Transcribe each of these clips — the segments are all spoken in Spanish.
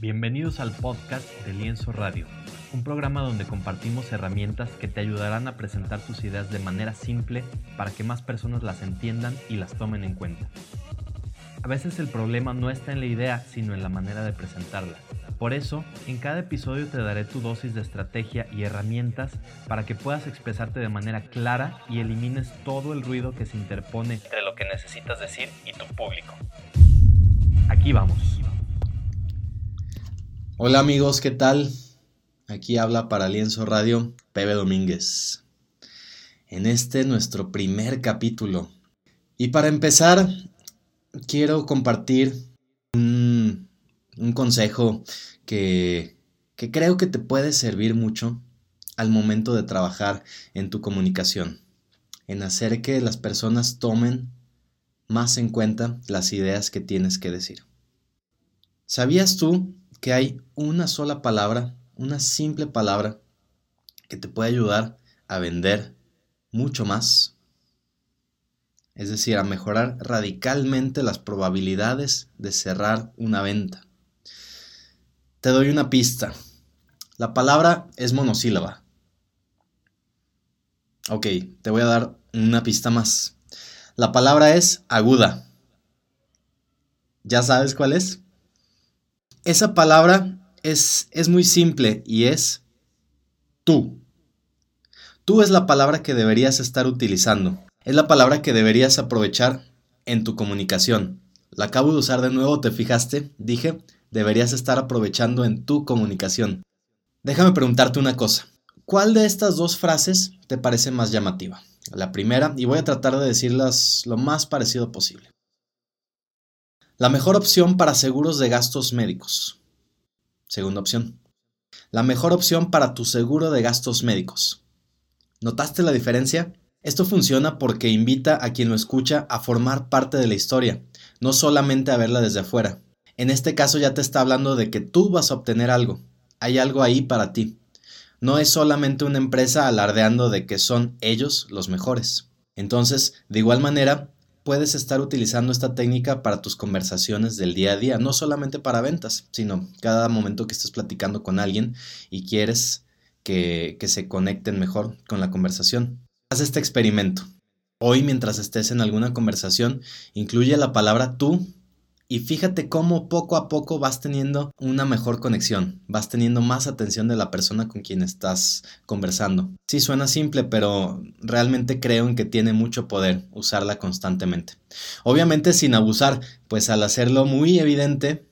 Bienvenidos al podcast de Lienzo Radio, un programa donde compartimos herramientas que te ayudarán a presentar tus ideas de manera simple para que más personas las entiendan y las tomen en cuenta. A veces el problema no está en la idea, sino en la manera de presentarla. Por eso, en cada episodio te daré tu dosis de estrategia y herramientas para que puedas expresarte de manera clara y elimines todo el ruido que se interpone entre lo que necesitas decir y tu público. Aquí vamos. Hola amigos, ¿qué tal? Aquí habla para Lienzo Radio Pepe Domínguez. En este nuestro primer capítulo. Y para empezar, quiero compartir un, consejo que, que creo que te puede servir mucho al momento de trabajar en tu comunicación, en hacer que las personas tomen más en cuenta las ideas que tienes que decir. ¿Sabías tú que hay una sola palabra, una simple palabra, que te puede ayudar a vender mucho más. Es decir, a mejorar radicalmente las probabilidades de cerrar una venta. Te doy una pista. La palabra es monosílaba. Ok, te voy a dar una pista más. La palabra es aguda. ¿Ya sabes cuál es? Esa palabra es, es muy simple y es tú. Tú es la palabra que deberías estar utilizando. Es la palabra que deberías aprovechar en tu comunicación. La acabo de usar de nuevo, ¿te fijaste? Dije, deberías estar aprovechando en tu comunicación. Déjame preguntarte una cosa. ¿Cuál de estas dos frases te parece más llamativa? La primera, y voy a tratar de decirlas lo más parecido posible. La mejor opción para seguros de gastos médicos. Segunda opción. La mejor opción para tu seguro de gastos médicos. ¿Notaste la diferencia? Esto funciona porque invita a quien lo escucha a formar parte de la historia, no solamente a verla desde afuera. En este caso ya te está hablando de que tú vas a obtener algo. Hay algo ahí para ti. No es solamente una empresa alardeando de que son ellos los mejores. Entonces, de igual manera, puedes estar utilizando esta técnica para tus conversaciones del día a día, no solamente para ventas, sino cada momento que estés platicando con alguien y quieres que, que se conecten mejor con la conversación. Haz este experimento. Hoy mientras estés en alguna conversación, incluye la palabra tú y fíjate cómo poco a poco vas teniendo una mejor conexión, vas teniendo más atención de la persona con quien estás conversando. Sí, suena simple, pero realmente creo en que tiene mucho poder usarla constantemente. Obviamente sin abusar, pues al hacerlo muy evidente,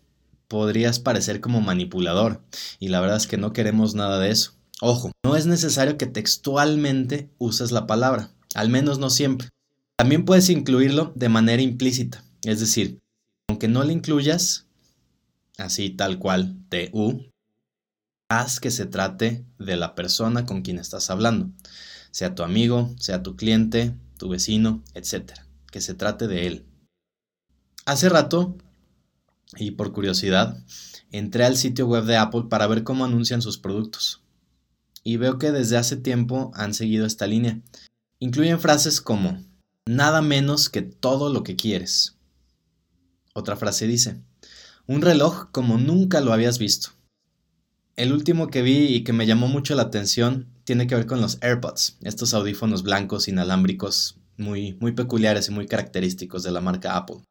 podrías parecer como manipulador, y la verdad es que no queremos nada de eso. Ojo, no es necesario que textualmente uses la palabra, al menos no siempre. También puedes incluirlo de manera implícita, es decir, aunque no le incluyas, así tal cual, TU, haz que se trate de la persona con quien estás hablando, sea tu amigo, sea tu cliente, tu vecino, etc. Que se trate de él. Hace rato, y por curiosidad, entré al sitio web de Apple para ver cómo anuncian sus productos. Y veo que desde hace tiempo han seguido esta línea. Incluyen frases como, nada menos que todo lo que quieres otra frase dice, un reloj como nunca lo habías visto. El último que vi y que me llamó mucho la atención tiene que ver con los AirPods, estos audífonos blancos inalámbricos muy, muy peculiares y muy característicos de la marca Apple.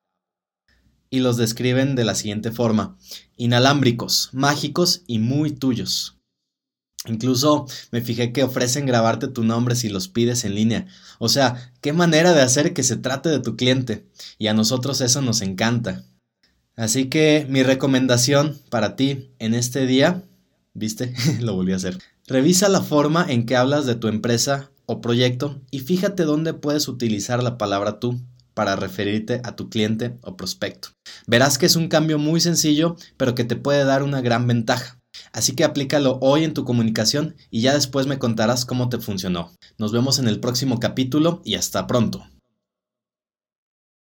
Y los describen de la siguiente forma, inalámbricos, mágicos y muy tuyos. Incluso me fijé que ofrecen grabarte tu nombre si los pides en línea. O sea, qué manera de hacer que se trate de tu cliente. Y a nosotros eso nos encanta. Así que mi recomendación para ti en este día, ¿viste? Lo volví a hacer. Revisa la forma en que hablas de tu empresa o proyecto y fíjate dónde puedes utilizar la palabra tú para referirte a tu cliente o prospecto. Verás que es un cambio muy sencillo, pero que te puede dar una gran ventaja. Así que aplícalo hoy en tu comunicación y ya después me contarás cómo te funcionó. Nos vemos en el próximo capítulo y hasta pronto.